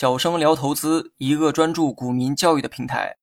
小生聊投资，一个专注股民教育的平台。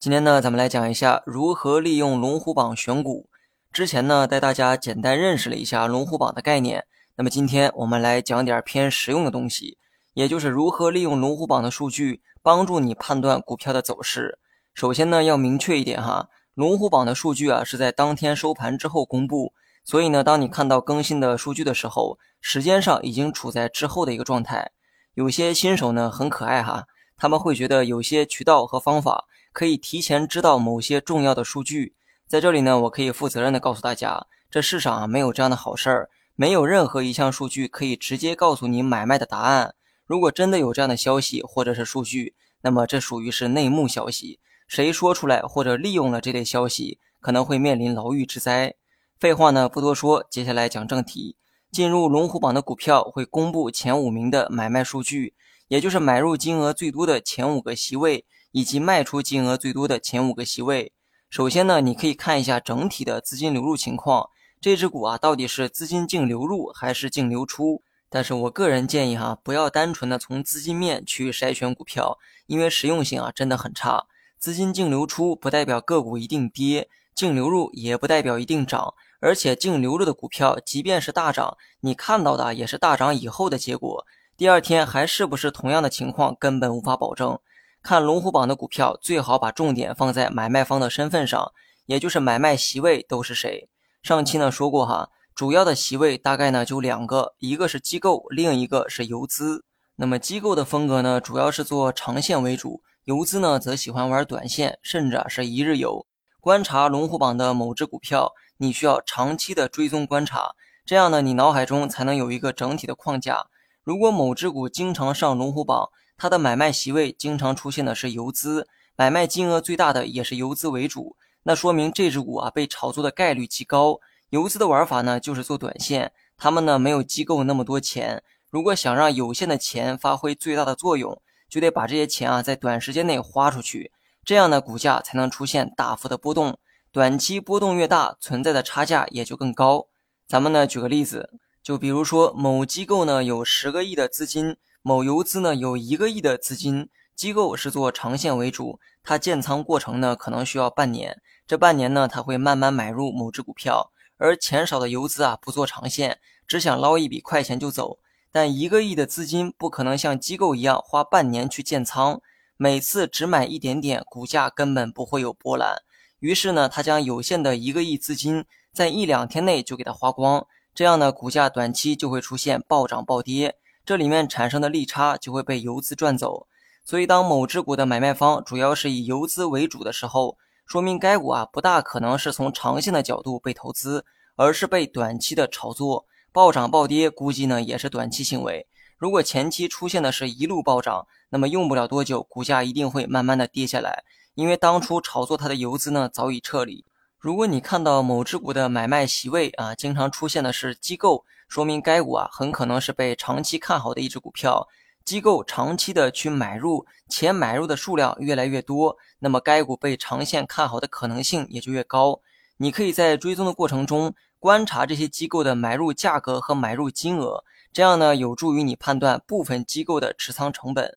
今天呢，咱们来讲一下如何利用龙虎榜选股。之前呢，带大家简单认识了一下龙虎榜的概念。那么今天我们来讲点偏实用的东西，也就是如何利用龙虎榜的数据帮助你判断股票的走势。首先呢，要明确一点哈，龙虎榜的数据啊是在当天收盘之后公布，所以呢，当你看到更新的数据的时候，时间上已经处在之后的一个状态。有些新手呢很可爱哈，他们会觉得有些渠道和方法可以提前知道某些重要的数据。在这里呢，我可以负责任的告诉大家，这世上啊没有这样的好事儿，没有任何一项数据可以直接告诉你买卖的答案。如果真的有这样的消息或者是数据，那么这属于是内幕消息，谁说出来或者利用了这类消息，可能会面临牢狱之灾。废话呢不多说，接下来讲正题。进入龙虎榜的股票会公布前五名的买卖数据，也就是买入金额最多的前五个席位，以及卖出金额最多的前五个席位。首先呢，你可以看一下整体的资金流入情况，这只股啊到底是资金净流入还是净流出？但是我个人建议哈，不要单纯的从资金面去筛选股票，因为实用性啊真的很差。资金净流出不代表个股一定跌，净流入也不代表一定涨。而且净流入的股票，即便是大涨，你看到的也是大涨以后的结果。第二天还是不是同样的情况，根本无法保证。看龙虎榜的股票，最好把重点放在买卖方的身份上，也就是买卖席位都是谁。上期呢说过哈，主要的席位大概呢就两个，一个是机构，另一个是游资。那么机构的风格呢，主要是做长线为主，游资呢则喜欢玩短线，甚至啊是一日游。观察龙虎榜的某只股票。你需要长期的追踪观察，这样呢，你脑海中才能有一个整体的框架。如果某只股经常上龙虎榜，它的买卖席位经常出现的是游资，买卖金额最大的也是游资为主，那说明这只股啊被炒作的概率极高。游资的玩法呢，就是做短线，他们呢没有机构那么多钱，如果想让有限的钱发挥最大的作用，就得把这些钱啊在短时间内花出去，这样呢股价才能出现大幅的波动。短期波动越大，存在的差价也就更高。咱们呢举个例子，就比如说某机构呢有十个亿的资金，某游资呢有一个亿的资金。机构是做长线为主，它建仓过程呢可能需要半年，这半年呢它会慢慢买入某只股票。而钱少的游资啊不做长线，只想捞一笔快钱就走。但一个亿的资金不可能像机构一样花半年去建仓，每次只买一点点，股价根本不会有波澜。于是呢，他将有限的一个亿资金在一两天内就给它花光，这样呢，股价短期就会出现暴涨暴跌，这里面产生的利差就会被游资赚走。所以，当某只股的买卖方主要是以游资为主的时候，说明该股啊不大可能是从长线的角度被投资，而是被短期的炒作，暴涨暴跌估计呢也是短期行为。如果前期出现的是一路暴涨，那么用不了多久，股价一定会慢慢的跌下来。因为当初炒作它的游资呢早已撤离。如果你看到某只股的买卖席位啊，经常出现的是机构，说明该股啊很可能是被长期看好的一只股票。机构长期的去买入，且买入的数量越来越多，那么该股被长线看好的可能性也就越高。你可以在追踪的过程中观察这些机构的买入价格和买入金额，这样呢有助于你判断部分机构的持仓成本。